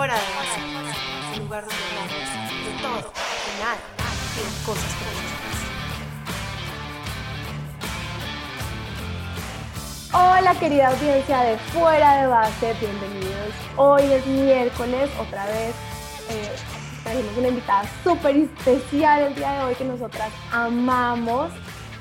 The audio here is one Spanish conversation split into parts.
Fuera de base, de cosas políticas. Hola querida audiencia de Fuera de Base, bienvenidos. Hoy es miércoles, otra vez eh, tenemos una invitada súper especial el día de hoy que nosotras amamos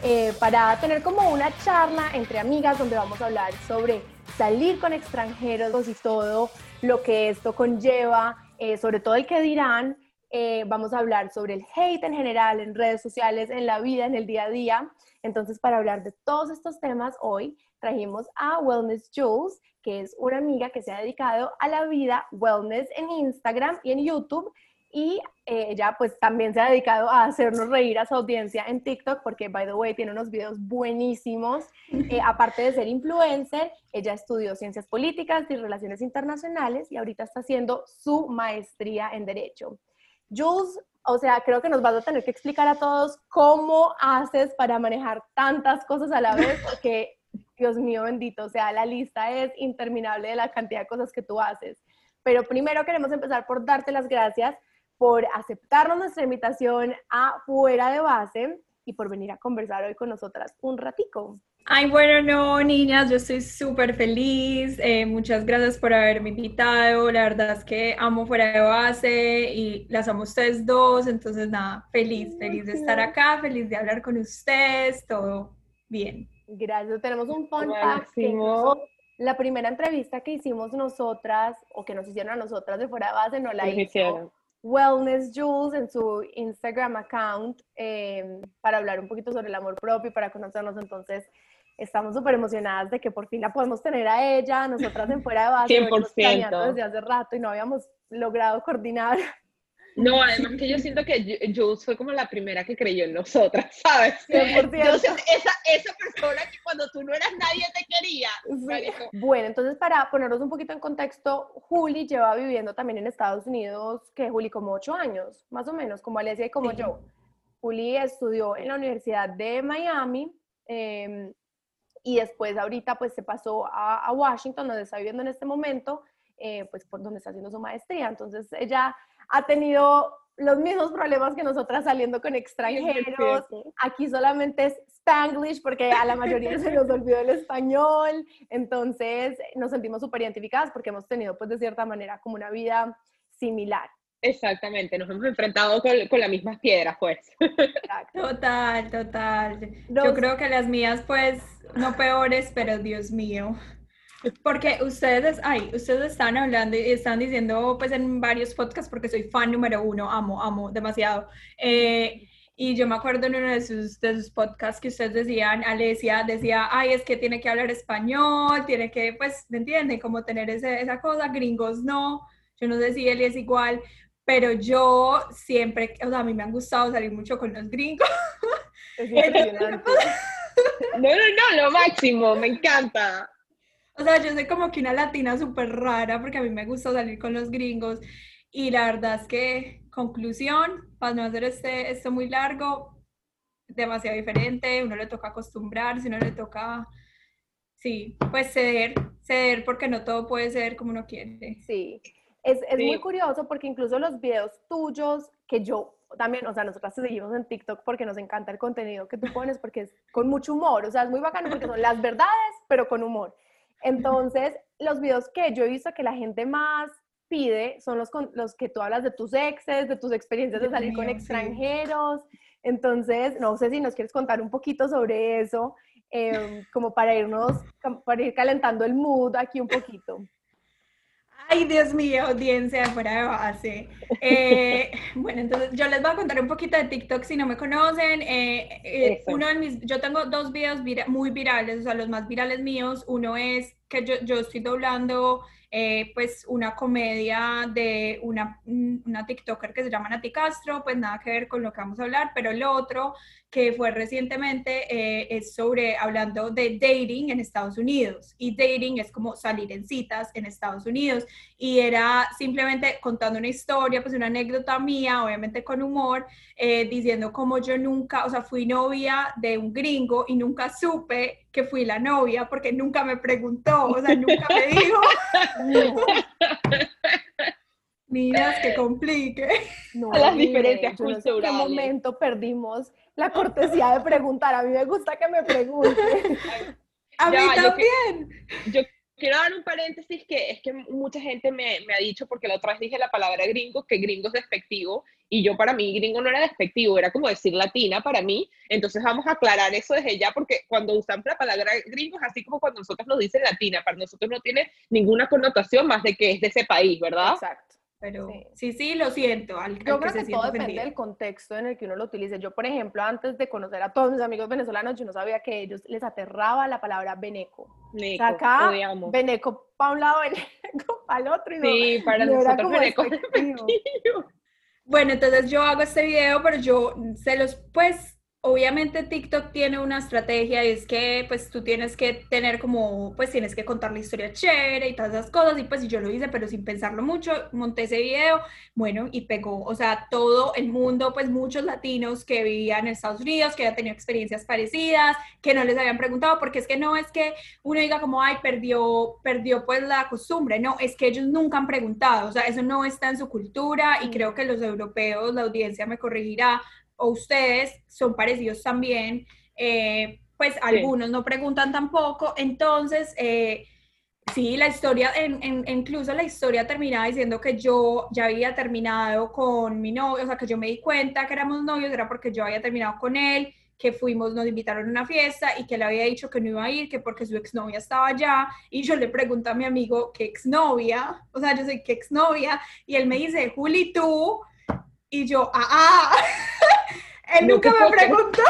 eh, para tener como una charla entre amigas donde vamos a hablar sobre salir con extranjeros y todo lo que esto conlleva, eh, sobre todo el que dirán. Eh, vamos a hablar sobre el hate en general, en redes sociales, en la vida, en el día a día. Entonces, para hablar de todos estos temas, hoy trajimos a Wellness Jules, que es una amiga que se ha dedicado a la vida wellness en Instagram y en YouTube y eh, ella pues también se ha dedicado a hacernos reír a su audiencia en TikTok porque, by the way, tiene unos videos buenísimos. Eh, aparte de ser influencer, ella estudió ciencias políticas y relaciones internacionales y ahorita está haciendo su maestría en Derecho. Jules, o sea, creo que nos vas a tener que explicar a todos cómo haces para manejar tantas cosas a la vez porque, Dios mío bendito, o sea, la lista es interminable de la cantidad de cosas que tú haces. Pero primero queremos empezar por darte las gracias por aceptarnos nuestra invitación a Fuera de Base y por venir a conversar hoy con nosotras un ratico. Ay, bueno, no, niñas, yo estoy súper feliz. Eh, muchas gracias por haberme invitado. La verdad es que amo fuera de base y las amo ustedes dos. Entonces, nada, feliz, feliz de estar acá, feliz de hablar con ustedes, todo bien. Gracias. Tenemos un fun fact. la primera entrevista que hicimos nosotras, o que nos hicieron a nosotras de fuera de base, no la hizo Wellness Jules en su Instagram account em, para hablar un poquito sobre el amor propio y para conocernos. Entonces, estamos súper emocionadas de que por fin la podemos tener a ella, nosotras en fuera de base, 100%. desde hace rato y no habíamos logrado coordinar no, además que yo siento que Jules fue como la primera que creyó en nosotras, ¿sabes? Entonces, esa, esa persona que cuando tú no eras nadie te quería. Bueno, entonces para ponernos un poquito en contexto, Juli lleva viviendo también en Estados Unidos, que Juli como ocho años, más o menos, como Alesia y como yo. Juli estudió en la Universidad de Miami em, y después ahorita pues se pasó a, a, Washington, donde está viviendo en este momento, eh, pues por donde está haciendo su maestría. Entonces ella ha tenido los mismos problemas que nosotras saliendo con extranjeros. Aquí solamente es Spanglish porque a la mayoría se nos olvidó el español. Entonces nos sentimos súper identificadas porque hemos tenido pues de cierta manera como una vida similar. Exactamente, nos hemos enfrentado con, con las mismas piedras, pues. Total, total. Yo creo que las mías, pues, no peores, pero Dios mío. Porque ustedes, ay, ustedes están hablando y están diciendo, pues en varios podcasts, porque soy fan número uno, amo, amo demasiado. Eh, y yo me acuerdo en uno de sus, de sus podcasts que ustedes decían, Alesia decía, ay, es que tiene que hablar español, tiene que, pues, ¿me entienden? Como tener ese, esa cosa, gringos no. Yo no sé si él es igual, pero yo siempre, o sea, a mí me han gustado salir mucho con los gringos. Es no, no, no, lo máximo, me encanta. O sea, yo soy como que una latina súper rara porque a mí me gusta salir con los gringos y la verdad es que, conclusión, para no hacer este, esto muy largo, demasiado diferente, uno le toca acostumbrarse, uno le toca, sí, pues ceder, ceder porque no todo puede ser como uno quiere. Sí, es, es muy curioso porque incluso los videos tuyos que yo también, o sea, nosotras te seguimos en TikTok porque nos encanta el contenido que tú pones porque es con mucho humor, o sea, es muy bacano porque son las verdades, pero con humor. Entonces, los videos que yo he visto que la gente más pide son los, los que tú hablas de tus exes, de tus experiencias de salir con extranjeros. Entonces, no sé si nos quieres contar un poquito sobre eso, em, como para irnos, para ir calentando el mood aquí un poquito. Ay, Dios mío, audiencia fuera de base. Eh, bueno, entonces yo les voy a contar un poquito de TikTok si no me conocen. Eh, eh, uno de mis, yo tengo dos videos muy virales, o sea, los más virales míos. Uno es que yo, yo estoy doblando eh, pues una comedia de una, una TikToker que se llama Nati Castro, pues nada que ver con lo que vamos a hablar, pero el otro que fue recientemente eh, es sobre hablando de dating en Estados Unidos y dating es como salir en citas en Estados Unidos y era simplemente contando una historia, pues una anécdota mía, obviamente con humor, eh, diciendo como yo nunca, o sea, fui novia de un gringo y nunca supe que fui la novia porque nunca me preguntó, o sea, nunca me dijo. Niñas, que complique. No, las mire, diferencias yo no sé en qué culturales. momento perdimos la cortesía de preguntar. A mí me gusta que me pregunten. A Ya, mí yo que- también. Yo quiero dar un paréntesis que es que mucha gente me, me ha dicho, porque la otra vez dije la palabra gringo, que gringo es despectivo, y yo para mí gringo no era despectivo, era como decir latina para mí, entonces vamos a aclarar eso desde ya, porque cuando usamos la palabra gringo es así como cuando nosotros nos dicen latina, para nosotros no tiene ninguna connotación más de que es de ese país, ¿verdad? Exacto. Pero Sí. sí, sí, lo siento. Al, Yo al creo que todo depende ofendido. del contexto en el que uno lo utilice. Yo, por ejemplo, antes de conocer a todos mis amigos venezolanos, yo no sabía que a ellos les aterraba la palabra beneco. O Nico, sea, acá, odiamos. beneco para un lado, beneco para el otro. Y no, Sí, para no nosotros Beneco. Bueno, entonces yo hago este video, pero yo se los, pues, obviamente TikTok tiene una estrategia y es que, pues, tú tienes que tener como, pues, tienes que contar la historia chévere y todas esas cosas, y pues, yo lo hice, pero sin pensarlo mucho, monté ese video, bueno, y pegó, o sea, todo el mundo, pues, muchos latinos que vivían en Estados Unidos, que habían tenido experiencias parecidas, que no les habían preguntado, porque es que no es que uno diga como, ay, perdió, perdió, pues, la costumbre, no, es que ellos nunca han preguntado, o sea, eso no está en su cultura, y Mm. creo que los europeos, la audiencia me corregirá, o ustedes son parecidos también, eh, pues algunos no preguntan tampoco, entonces, eh, sí, la historia, en, en- incluso la historia terminaba diciendo que yo ya había terminado con mi novio, o sea, que yo me di cuenta que éramos novios, era porque yo había terminado con él, que fuimos, nos invitaron a una fiesta y que él había dicho que no iba a ir, que porque su exnovia estaba allá, y yo le pregunto a mi amigo, ¿qué exnovia? O sea, yo soy, ¿qué exnovia? Y él me dice, Juli, tú, y yo, ah, ah, él nunca me preguntó.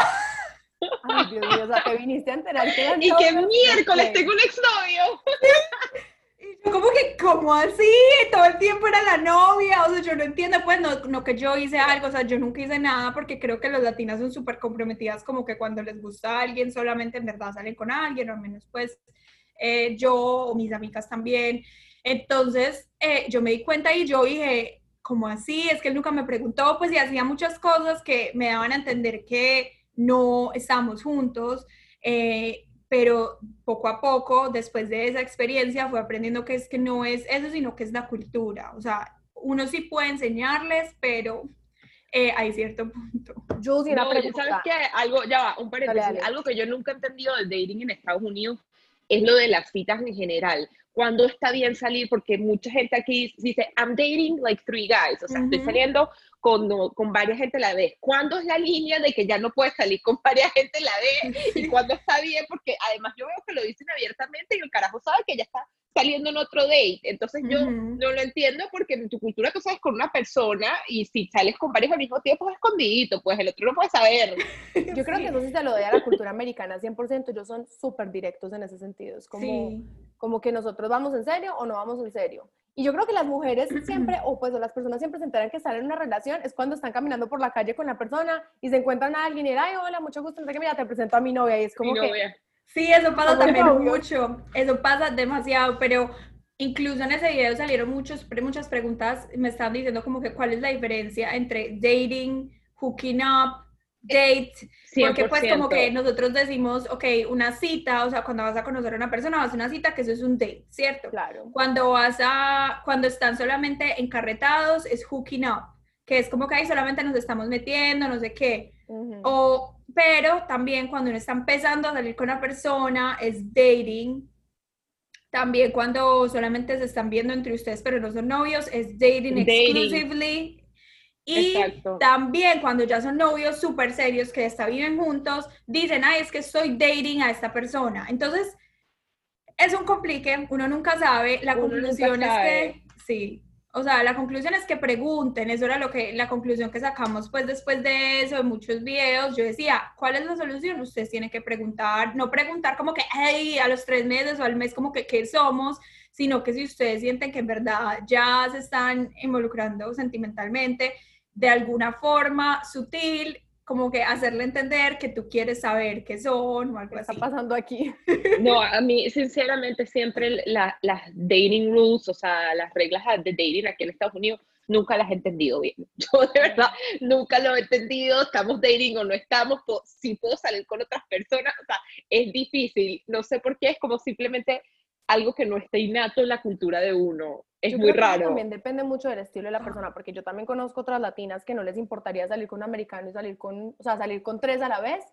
Ay, Dios mío, o sea, te viniste a enterar que Y que miércoles tengo un exnovio. Y yo como que, ¿cómo así? Todo el tiempo era la novia, o sea, yo no entiendo, pues, no, no que yo hice algo, o sea, yo nunca hice nada porque creo que las latinas son súper comprometidas, como que cuando les gusta a alguien, solamente en verdad salen con alguien, o al menos, pues, eh, yo o mis amigas también. Entonces, eh, yo me di cuenta y yo dije, ¿cómo así? Es que él nunca me preguntó, pues, y hacía muchas cosas que me daban a entender que no estábamos juntos. eh, pero poco a poco, después de esa experiencia, fue aprendiendo que es que no es eso, sino que es la cultura. O sea, uno sí puede enseñarles, pero eh, hay cierto punto. Jules, y una No, pregunta. ¿sabes qué? Algo, ya va, un paréntesis. Dale, dale. Algo que yo nunca he entendido del dating en Estados Unidos es lo de las citas en general. ¿Cuándo está bien salir? Porque mucha gente aquí dice, I'm dating like three guys. O sea, estoy Ujú. saliendo con, con varias gente a la vez. ¿Cuándo es la línea de que ya no puedes salir con varias gente a la vez? ¿Y cuándo está bien? Porque además yo veo que lo dicen abiertamente y el carajo sabe que ya está saliendo en otro date. Entonces yo Ujú. no lo entiendo porque en tu cultura tú sales con una persona y si sales con varios al mismo tiempo es escondidito, pues el otro no puede saber. Yo creo que eso sí se lo doy a la cultura americana 100%. Ellos son súper directos en ese sentido. Es como, Sí. Como que nosotros vamos en serio o no vamos en serio. Y yo creo que las mujeres siempre, o pues o las personas siempre se enteran que están en una relación, es cuando están caminando por la calle con la persona y se encuentran a alguien y ay, hola, mucho gusto, qué, mira, te presento a mi novia. Y es como Mi que, novia. Sí, eso pasa también novio. mucho, eso pasa demasiado, pero incluso en ese video salieron muchos, muchas preguntas, me estaban diciendo como que cuál es la diferencia entre dating, hooking up, date, porque pues como 100%. que nosotros decimos, ok, una cita, o sea, cuando vas a conocer a una persona, vas a una cita, que eso es un date, ¿cierto? claro. Cuando vas a, cuando están solamente encarretados, es hooking up, que es como que ahí solamente nos estamos metiendo, no sé qué. O, pero también cuando uno está empezando a salir con una persona es dating. También cuando solamente se están viendo entre ustedes, pero no son novios, es dating, Dating. exclusively. Y Exacto. también cuando ya son novios súper serios que hasta viven juntos, dicen, ay, es que estoy dating a esta persona. Entonces, es un complique, uno nunca sabe. La Uno conclusión es sabe. que, sí, o sea, la conclusión es que pregunten, eso era lo que, la conclusión que sacamos pues después de eso, de muchos videos, yo decía, ¿cuál es la solución? Ustedes tienen que preguntar, no preguntar como que, hey, a los tres meses o al mes como que, ¿qué somos? Sino que si ustedes sienten que en verdad ya se están involucrando sentimentalmente, de alguna forma sutil, como que hacerle entender que tú quieres saber qué son o algo ¿Qué está así. pasando aquí? No, a mí sinceramente siempre la- las dating rules, o sea, las reglas de dating aquí en Estados Unidos, nunca las he entendido bien. Yo de verdad nunca lo he entendido, estamos dating o no estamos, si puedo salir con otras personas, o sea, es difícil, no sé por qué, es como simplemente algo que no está innato en la cultura de uno. Es muy raro. también depende mucho del estilo de la persona, porque yo también conozco otras latinas que no les importaría salir con un americano y salir con, o sea, salir con tres a la vez,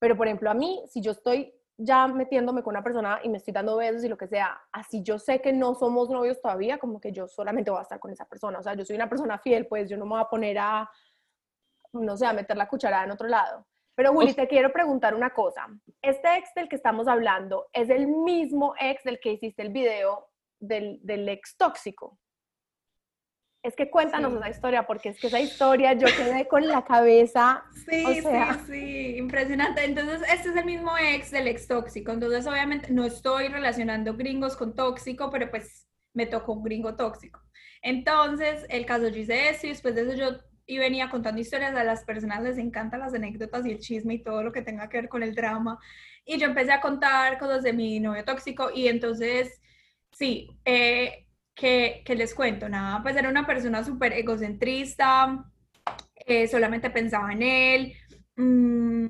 pero por ejemplo a mí, si yo estoy ya metiéndome con una persona y me estoy dando besos y lo que sea, así yo sé que no somos novios todavía, como que yo solamente voy a estar con esa persona, o sea, yo soy una persona fiel, pues yo no me voy a poner a, no sé, a meter la cucharada en otro lado. Pero Willy, te quiero preguntar una cosa. Este ex del que estamos hablando es el mismo ex del que hiciste el video del, del ex tóxico. Es que cuéntanos esa historia, porque es que esa historia yo quedé con la cabeza. Sí, sí, sí, impresionante. Entonces, este es el mismo ex del ex tóxico. Entonces, obviamente, no estoy relacionando gringos con tóxico, pero pues me tocó un gringo tóxico. Entonces, el caso yo hice eso y después de eso yo y venía contando historias a las personas, les encantan las anécdotas y el chisme y todo lo que tenga que ver con el drama. Y yo empecé a contar cosas de mi novio tóxico y entonces, sí, eh, que, les cuento, nada, pues era una persona súper egocentrista, eh, solamente pensaba en él, mm,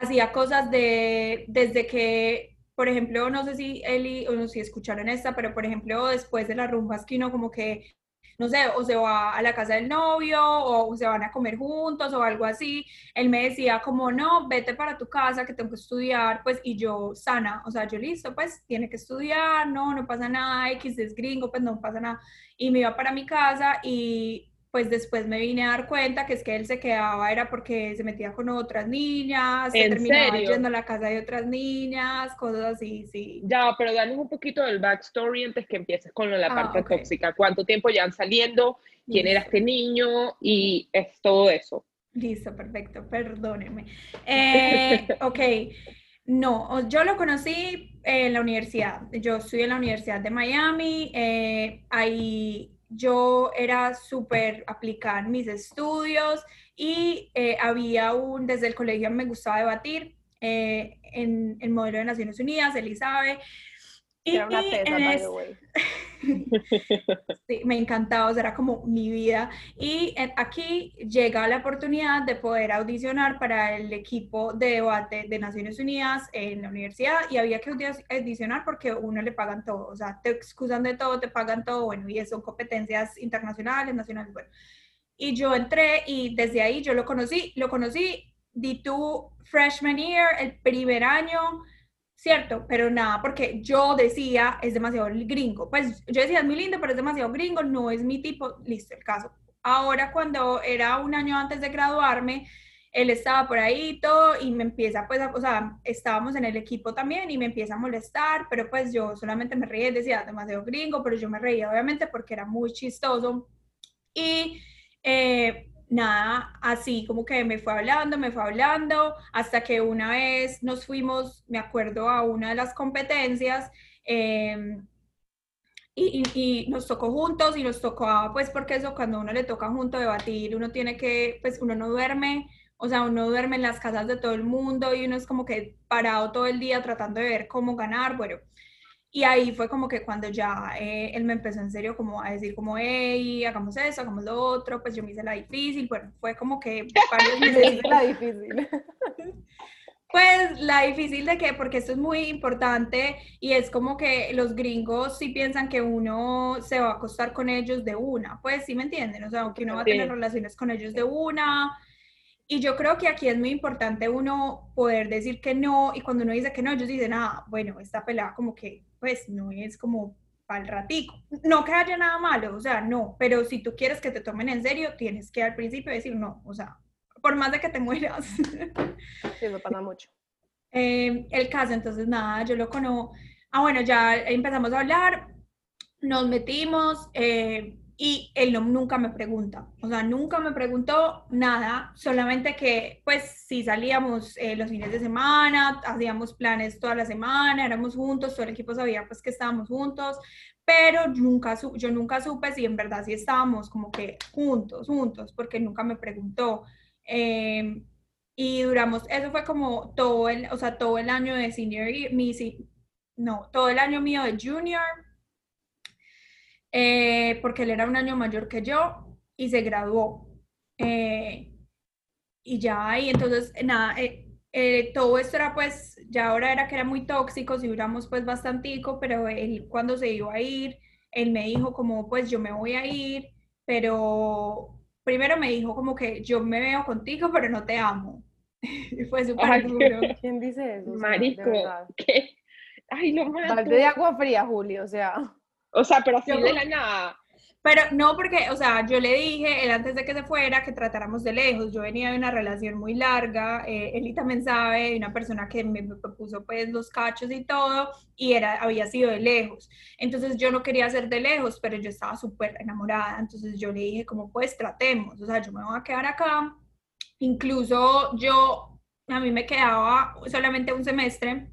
hacía cosas de, desde que, por ejemplo, no sé si Eli o no si escucharon esta, pero por ejemplo, después de las rumbas que uno como que no sé, o se va a la casa del novio, o se van a comer juntos, o algo así. Él me decía como, no, vete para tu casa, que tengo que estudiar, pues, y yo sana, o sea, yo listo, pues, tiene que estudiar, no, no pasa nada, X es gringo, pues no pasa nada. Y me iba para mi casa y pues después me vine a dar cuenta que es que él se quedaba era porque se metía con otras niñas, se terminaba yendo a la casa de otras niñas, cosas así, sí. Ya, pero danos un poquito del backstory antes que empieces con la ah, parte tóxica. ¿Cuánto tiempo ya han saliendo? ¿Quién era este niño? Y es todo eso. Listo, perfecto, perdónenme. Eh, ok, no, yo lo conocí en la universidad. Yo estoy en la Universidad de Miami. Eh, ahí yo era súper aplicada en mis estudios y eh, había un, desde el colegio me gustaba debatir eh, en el modelo de Naciones Unidas, Elizabeth. Y, era una tesa, by the way. sí, me encantaba, o sea, era como mi vida. Y aquí llega la oportunidad de poder audicionar para el equipo de debate de Naciones Unidas en la universidad y había que audicionar porque uno le pagan todo, o sea, te excusan de todo, te pagan todo, bueno, y son competencias internacionales, nacionales, bueno. Y yo entré y desde ahí yo lo conocí, lo conocí, di tu freshman year, el primer año, ¿cierto? Pero nada, porque yo decía, es demasiado gringo. Pues yo decía, es muy lindo, pero es demasiado gringo, no es mi tipo, listo, el caso. Ahora, cuando era un año antes de graduarme, él estaba por ahí y todo, y me empieza, pues, o sea, estábamos en el equipo también, y me empieza a molestar, pero pues yo solamente me reía, decía, demasiado gringo, pero yo me reía, obviamente, porque era muy chistoso. Y eh, nada, así como que me fue hablando, me fue hablando, hasta que una vez nos fuimos, me acuerdo, a una de las competencias em, y, nos tocó juntos y nos tocó, pues porque eso cuando uno le toca junto debatir, uno tiene que, pues uno no duerme, o sea, uno duerme en las casas de todo el mundo y uno es como que parado todo el día tratando de ver cómo ganar, bueno. Y ahí fue como que cuando ya eh, él me empezó en serio como a decir como, hey, hagamos eso, hagamos lo otro, pues yo me hice la difícil, bueno, fue como que varios meses. la difícil. Pues la difícil de que, porque esto es muy importante y es como que los gringos sí piensan que uno se va a acostar con ellos de una, pues sí me entienden, o sea, que uno va a tener relaciones con ellos de una. Y yo creo que aquí es muy importante uno poder decir que no y cuando uno dice que no, ellos dicen, ah, bueno, esta pelea como que pues no es como para el ratico. No que haya nada malo, o sea, no, pero si tú quieres que te tomen en serio, tienes que al principio decir no, o sea, por más de que te mueras. Sí, me pasa mucho. Eh, el caso, entonces nada, yo lo conozco. Ah, bueno, ya empezamos a hablar, nos metimos, eh, y él no, nunca me pregunta, o sea, nunca me preguntó nada, solamente que pues si salíamos eh, los fines de semana, hacíamos planes toda la semana, éramos juntos, todo el equipo sabía pues que estábamos juntos, pero nunca yo nunca supe si en verdad sí estábamos como que juntos, juntos, porque nunca me preguntó. Em, y duramos, eso fue como todo el, o sea, todo el año de senior, mi, no, todo el año mío de junior, eh, porque él era un año mayor que yo y se graduó. Eh, y ya, y entonces, nada, eh, eh, todo esto era pues, ya ahora era que era muy tóxico, si duramos pues bastantico, pero él cuando se iba a ir, él me dijo como pues yo me voy a ir, pero primero me dijo como que yo me veo contigo, pero no te amo. y fue súper duro. ¿Quién dice eso? Marico, ¿qué? Ay, no Balde de agua fría, Julio, o sea. O sea, pero así de la nada. Pero no, porque, o sea, yo le dije, él antes de que se fuera, que tratáramos de lejos. Yo venía de una relación muy larga, eh, él también sabe, de una persona que me, puso pues los cachos y todo, y era, había sido de lejos. Entonces yo no quería ser de lejos, pero yo estaba súper enamorada. Entonces yo le dije, como pues tratemos, o sea, yo me voy a quedar acá. Incluso yo, a mí me quedaba solamente un semestre,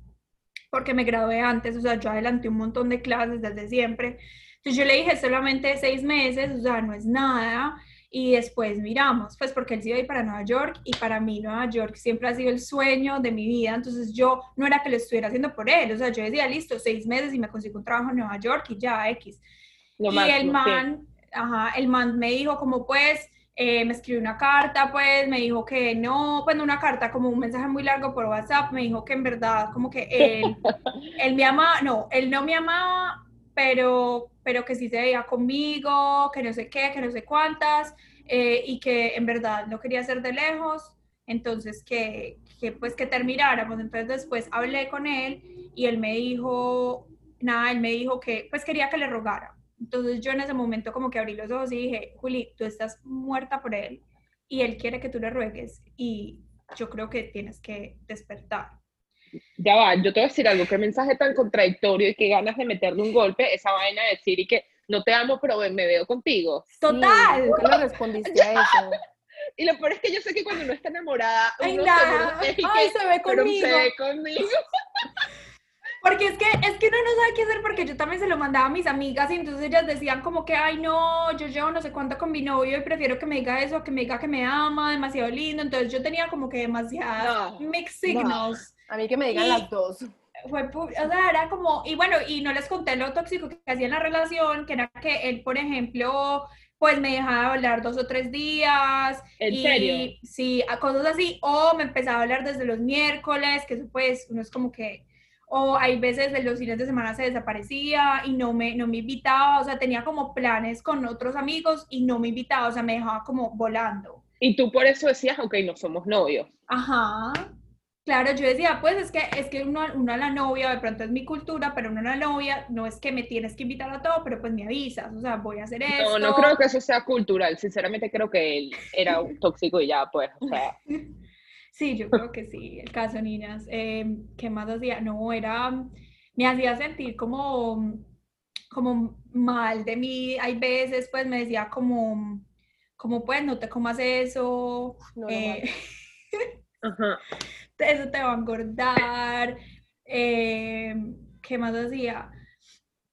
porque me gradué antes, o sea, yo adelanté un montón de clases desde siempre. Entonces yo le dije solamente seis meses, o sea, no es nada. Y después miramos, pues porque él se iba a ir para Nueva York y para mí Nueva York siempre ha sido el sueño de mi vida. Entonces yo no era que lo estuviera haciendo por él, o sea, yo decía, listo, seis meses y me consigo un trabajo en Nueva York y ya, X. y el man, ajá, el man me dijo como pues, eh, me escribió una carta, pues me dijo que no, pues no una carta, como un mensaje muy largo por WhatsApp, me dijo que en verdad, como que él, él me amaba, no, él no me amaba, pero, pero que sí se veía conmigo, que no sé qué, que no sé cuántas, eh, y que en verdad no quería ser de lejos, entonces que, que pues que termináramos. Entonces después hablé con él y él me dijo, nada, él me dijo que pues quería que le rogara. Entonces yo en ese momento como que abrí los ojos y dije, Juli, tú estás muerta por él y él quiere que tú le ruegues y yo creo que tienes que despertar ya va, yo te voy a decir algo, qué mensaje tan contradictorio y qué ganas de meterle un golpe, esa vaina de decir y que no te amo, pero me veo contigo. Total. ¿Qué le respondiste a eso? Y lo peor es que yo sé que cuando uno está enamorada, uno Ay, Ay, se ve conmigo. Porque es que, es que uno no sabe qué hacer porque yo también se lo mandaba a mis amigas y entonces ellas decían como que, ay no, yo llevo no sé cuánto con mi novio y prefiero que me diga eso, que me diga que me ama, demasiado lindo. Entonces yo tenía como que demasiadas mixed signals. A mí que me digan las dos. Fue, o sea, era como, y bueno, y no les conté lo tóxico que hacía en la relación, que era que él, por ejemplo, pues me dejaba hablar dos o tres días. ¿En y, serio? Sí, a cosas así, o me empezaba a hablar desde los miércoles, que eso pues, uno es como que o hay veces en los fines de semana se desaparecía y no me, no me invitaba, o sea, tenía como planes con otros amigos y no me invitaba, o sea, me dejaba como volando. Y tú por eso decías, ok, no somos novios. Ajá. Claro, yo decía, pues es que, es que uno, uno a la novia, de pronto es mi cultura, pero uno a la novia no es que me tienes que invitar a todo, pero pues me avisas, o sea, voy a hacer esto. No, no creo que eso sea cultural, sinceramente creo que él era un tóxico y ya, pues, o sea. Sí, yo creo que sí, el caso niñas. Eh, ¿Qué más hacía? No, era, me hacía sentir como, como mal de mí. Hay veces, pues, me decía como, como pues, no te comas eso. Eh, eso te va a engordar. Eh, ¿Qué más hacía?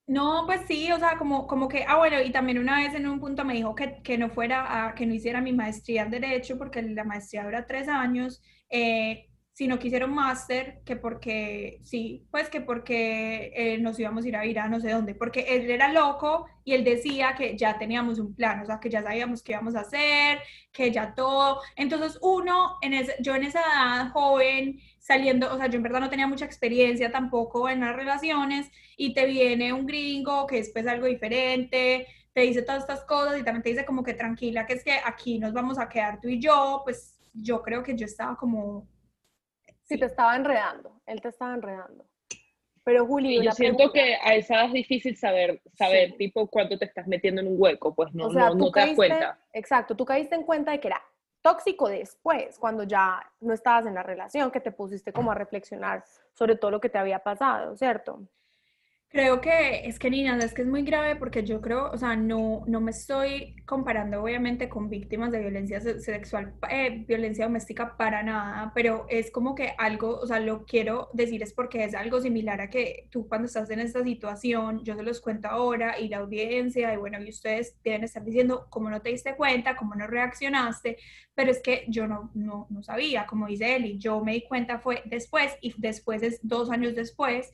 No, pues sí, o sea, como, como que, ah, bueno, y también una vez en un punto me dijo que, que no fuera, a, que no hiciera mi maestría en Derecho, porque la maestría dura tres años, eh, si no quisiera un máster, que porque, sí, pues que porque eh, nos íbamos a ir a ir a no sé dónde, porque él era loco y él decía que ya teníamos un plan, o sea, que ya sabíamos qué íbamos a hacer, que ya todo. Entonces, uno, en ese, yo en esa edad joven, saliendo, o sea, yo en verdad no tenía mucha experiencia tampoco en las relaciones y te viene un gringo que es pues algo diferente, te dice todas estas cosas y también te dice como que tranquila, que es que aquí nos vamos a quedar tú y yo, pues yo creo que yo estaba como... Sí, te estaba enredando, él te estaba enredando. Pero Juli, yo siento que a esa edad es difícil saber, saber tipo cuánto te estás metiendo en un hueco, pues no, no, no te das cuenta. Exacto, tú caíste en cuenta de que era tóxico después, cuando ya no estabas en la relación, que te pusiste como a reflexionar sobre todo lo que te había pasado, ¿cierto? Creo que es que Nina, es que es muy grave porque yo creo, o sea, no, no me estoy comparando obviamente con víctimas de violencia sexual, eh, violencia doméstica para nada, pero es como que algo, o sea, lo quiero decir es porque es algo similar a que tú cuando estás en esta situación, yo se los cuento ahora y la audiencia y bueno, y ustedes deben estar diciendo cómo no te diste cuenta, cómo no reaccionaste, pero es que yo no, no, no sabía, como dice Eli, yo me di cuenta fue después y después es dos años después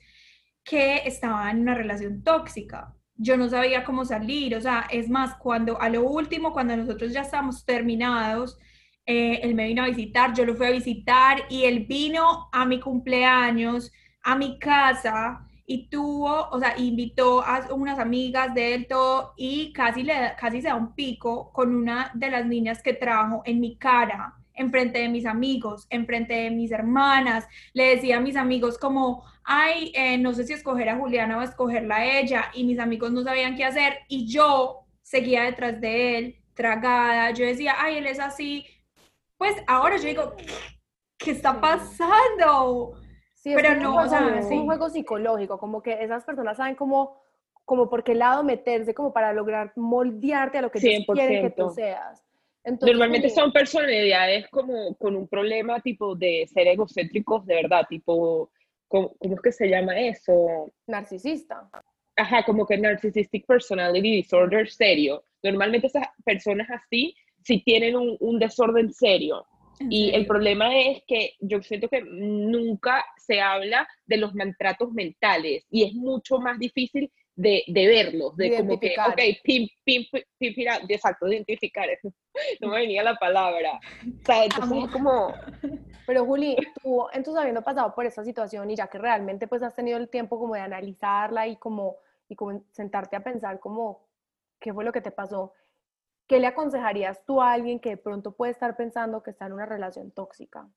que estaba en una relación tóxica. Yo no sabía cómo salir, o sea, es más, cuando a lo último, cuando nosotros ya estamos terminados, eh, él me vino a visitar, yo lo fui a visitar y él vino a mi cumpleaños, a mi casa y tuvo, o sea, invitó a unas amigas de él todo y casi, le, casi se da un pico con una de las niñas que trajo en mi cara enfrente de mis amigos, enfrente de mis hermanas, le decía a mis amigos como, ay, eh, no sé si escoger a Juliana o escogerla a ella, y mis amigos no sabían qué hacer, y yo seguía detrás de él, tragada, yo decía, ay, él es así, pues ahora yo digo, ¿qué está pasando? Sí, Pero no, o sea, es un juego psicológico, como que esas personas saben cómo, como por qué lado meterse, como para lograr moldearte a lo que ellos quieren que tú seas. Normalmente son personalidades como con un problema tipo de ser egocéntricos de verdad, tipo, ¿cómo, ¿cómo, es que se llama eso? Narcisista. Ajá, como que narcissistic personality disorder serio. Normalmente esas personas así si tienen un, un desorden serio. Y el problema es que yo siento que nunca se habla de los maltratos mentales y es mucho más difícil de, de verlos, de como que, ok, pim, pim, pim, pim, exacto, identificar, no me venía la palabra. O sea, entonces es como... Pero Juli, tú, entonces habiendo pasado por esa situación y ya que realmente pues has tenido el tiempo como de analizarla y como, y como sentarte a pensar como, ¿qué fue lo que te pasó? ¿qué le aconsejarías tú a alguien que de pronto puede estar pensando que está en una relación tóxica?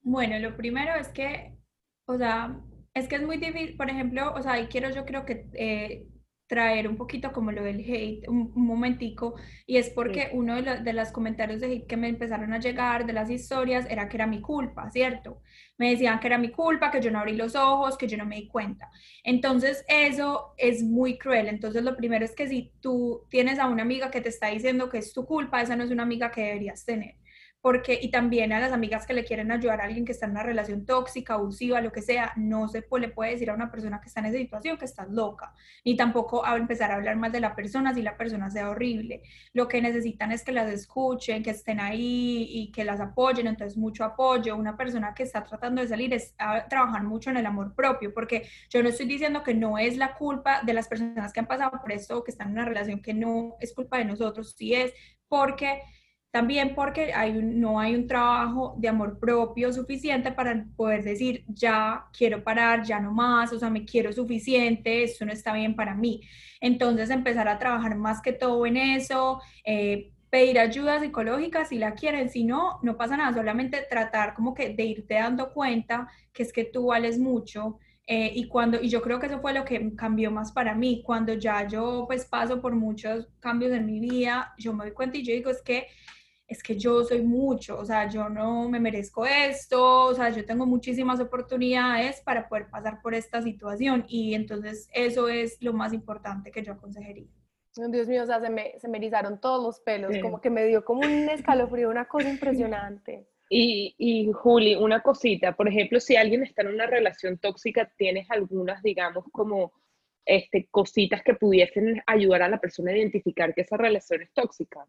Bueno, lo primero es que, o sea, es que es muy difícil, por ejemplo, o sea, y quiero yo creo que eh, traer un poquito como lo del hate, un, momentico, y es porque uno de, de, los comentarios de hate que me empezaron a llegar de las historias era que era mi culpa, ¿cierto? Me decían que era mi culpa, que yo no abrí los ojos, que yo no me di cuenta. Entonces eso es muy cruel. Entonces lo primero es que si tú tienes a una amiga que te está diciendo que es tu culpa, esa no es una amiga que deberías tener porque, y también a las amigas que le quieren ayudar a alguien que está en una relación tóxica, abusiva, lo que sea, no se le puede decir a una persona que está en esa situación que estás loca, ni tampoco a empezar a hablar más de la persona si la persona sea horrible. Lo que necesitan es que las escuchen, que estén ahí y que las apoyen, entonces mucho apoyo. Una persona que está tratando de salir es a trabajar mucho en el amor propio, porque yo no estoy diciendo que no es la culpa de las personas que han pasado por esto o que están en una relación que no es culpa de nosotros, sí es porque también porque hay no hay un trabajo de amor propio suficiente para poder decir, ya quiero parar, ya no más, o sea, me quiero suficiente, esto no está bien para mí. Entonces, empezar a trabajar más que todo en eso, eh, pedir ayuda psicológica si la quieren, si no, no pasa nada, solamente tratar como que de irte dando cuenta que es que tú vales mucho. Eh, y cuando y yo creo que eso fue lo que cambió más para mí cuando ya yo pues paso por muchos cambios en mi vida yo me doy cuenta y yo digo es que es que yo soy mucho, o sea, yo no me merezco esto, o sea, yo tengo muchísimas oportunidades para poder pasar por esta situación y entonces eso es lo más importante que yo aconsejaría. Dios mío, o sea, se me, se me erizaron todos los pelos, como que me dio como un escalofrío, una cosa impresionante. Y, y Juli, una cosita, por ejemplo, si alguien está en una relación tóxica, ¿tienes algunas, digamos, como este, cositas que pudiesen ayudar a la persona a identificar que esa relación es tóxica?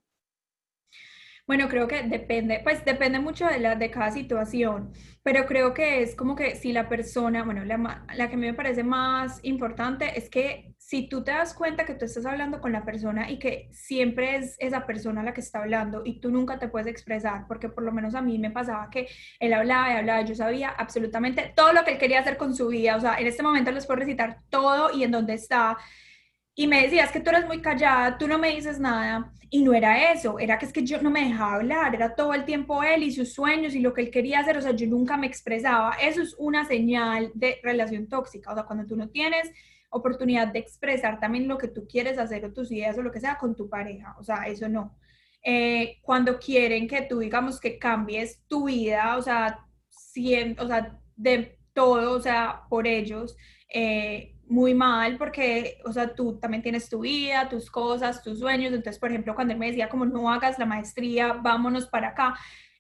Bueno, creo que depende, pues depende mucho de, la, de cada situación, pero creo que es como que si la persona, bueno, la, la que a mí me parece más importante es que si tú te das cuenta que tú estás hablando con la persona y que siempre es esa persona la que está hablando y tú nunca te puedes expresar, porque por lo menos a mí me pasaba que él hablaba y hablaba, yo sabía absolutamente todo lo que él quería hacer con su vida, o sea, en este momento les puedo recitar todo y en dónde está y me decías que tú eres muy callada, tú no me dices nada. Y no era eso, era que es que yo no me dejaba hablar, era todo el tiempo él y sus sueños y lo que él quería hacer, o sea, yo nunca me expresaba. Eso es una señal de relación tóxica, o sea, cuando tú no tienes oportunidad de expresar también lo que tú quieres hacer o tus ideas o lo que sea con tu pareja, o sea, eso no. Eh, cuando quieren que tú, digamos, que cambies tu vida, o sea, o sea, de todo, o sea, por ellos, eh, muy mal porque, o sea, tú también tienes tu vida, tus cosas, tus sueños. Entonces, por ejemplo, cuando él me decía como no hagas la maestría, vámonos para acá.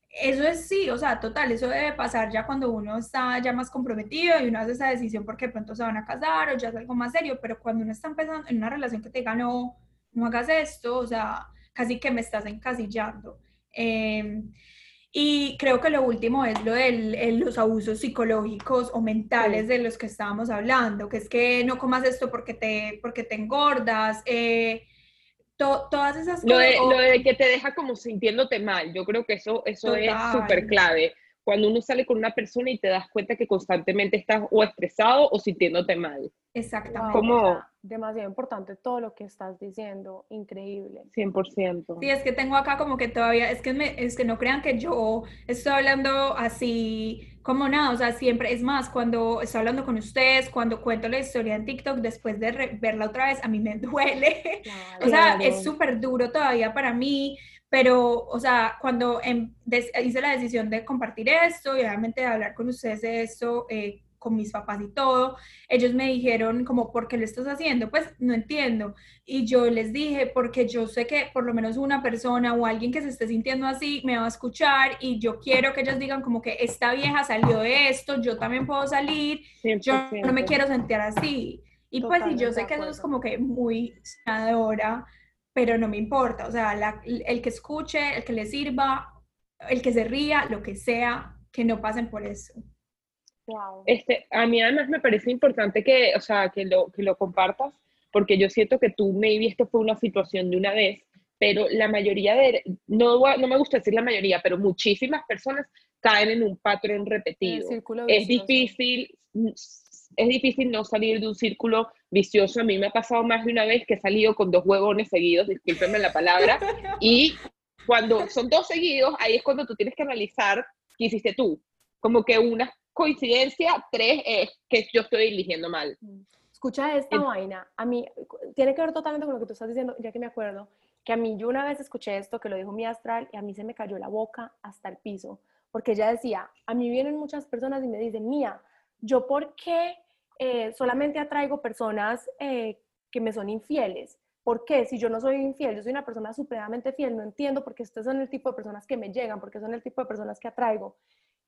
Eso es sí, o sea, total, eso debe pasar ya cuando uno está ya más comprometido y uno hace esa decisión porque pronto se van a casar o ya es algo más serio, pero cuando uno está empezando en una relación que te diga no, no hagas esto, o sea, casi que me estás encasillando. Eh, y creo que lo último es lo de los abusos psicológicos o mentales de los que estábamos hablando, que es que no comas esto porque te, porque te engordas. Eh, todas esas cosas. Lo de, que te deja como sintiéndote mal, yo creo que eso, eso es súper clave. Cuando uno sale con una persona y te das cuenta que constantemente estás o estresado o sintiéndote mal. Exactamente. Como, demasiado importante todo lo que estás diciendo, increíble. 100%. Sí, es que tengo acá como que todavía, es que, me, es que no crean que yo estoy hablando así como nada, o sea, siempre, es más, cuando estoy hablando con ustedes, cuando cuento la historia en TikTok, después de verla otra vez, a mí me duele. o sea, es súper duro todavía para mí, pero, o sea, cuando em, hice la decisión de compartir esto y obviamente de hablar con ustedes de esto, eh, con mis papás y todo, ellos me dijeron como, ¿por qué lo estás haciendo? Pues no entiendo. Y yo les dije, porque yo sé que por lo menos una persona o alguien que se esté sintiendo así me va a escuchar y yo quiero que ellos digan como que esta vieja salió de esto, yo también puedo salir, yo no me quiero sentir así. Y pues y yo sé que eso es como que muy hora pero no me importa, o sea, el que escuche, el que le sirva, el que se ría, lo que sea, que no pasen por eso. Este, a mí además me parece importante que, o sea, que lo, que lo compartas, porque yo siento que tú, maybe esto fue una situación de una vez, pero la mayoría de, no, no me gusta decir la mayoría, pero muchísimas personas caen en un patrón repetido. Es difícil, es difícil no salir de un círculo vicioso. A mí me ha pasado más de una vez que he salido con dos huevones seguidos, discúlpenme la palabra, y cuando son dos seguidos, ahí es cuando tú tienes que analizar qué hiciste tú. Como que una coincidencia, tres es que yo estoy eligiendo mal. Escucha esta vaina, a mí tiene que ver totalmente con lo que tú estás diciendo, ya que me acuerdo, que a mí yo una vez escuché esto que lo dijo mi astral y a mí se me cayó la boca hasta el piso, porque ella decía, a mí vienen muchas personas y me dicen, mía, yo por qué eh, solamente atraigo personas eh, que me son infieles. ¿Por qué? Si yo no soy infiel, yo soy una persona supremamente fiel, no entiendo por qué estos son el tipo de personas que me llegan, porque son el tipo de personas que atraigo.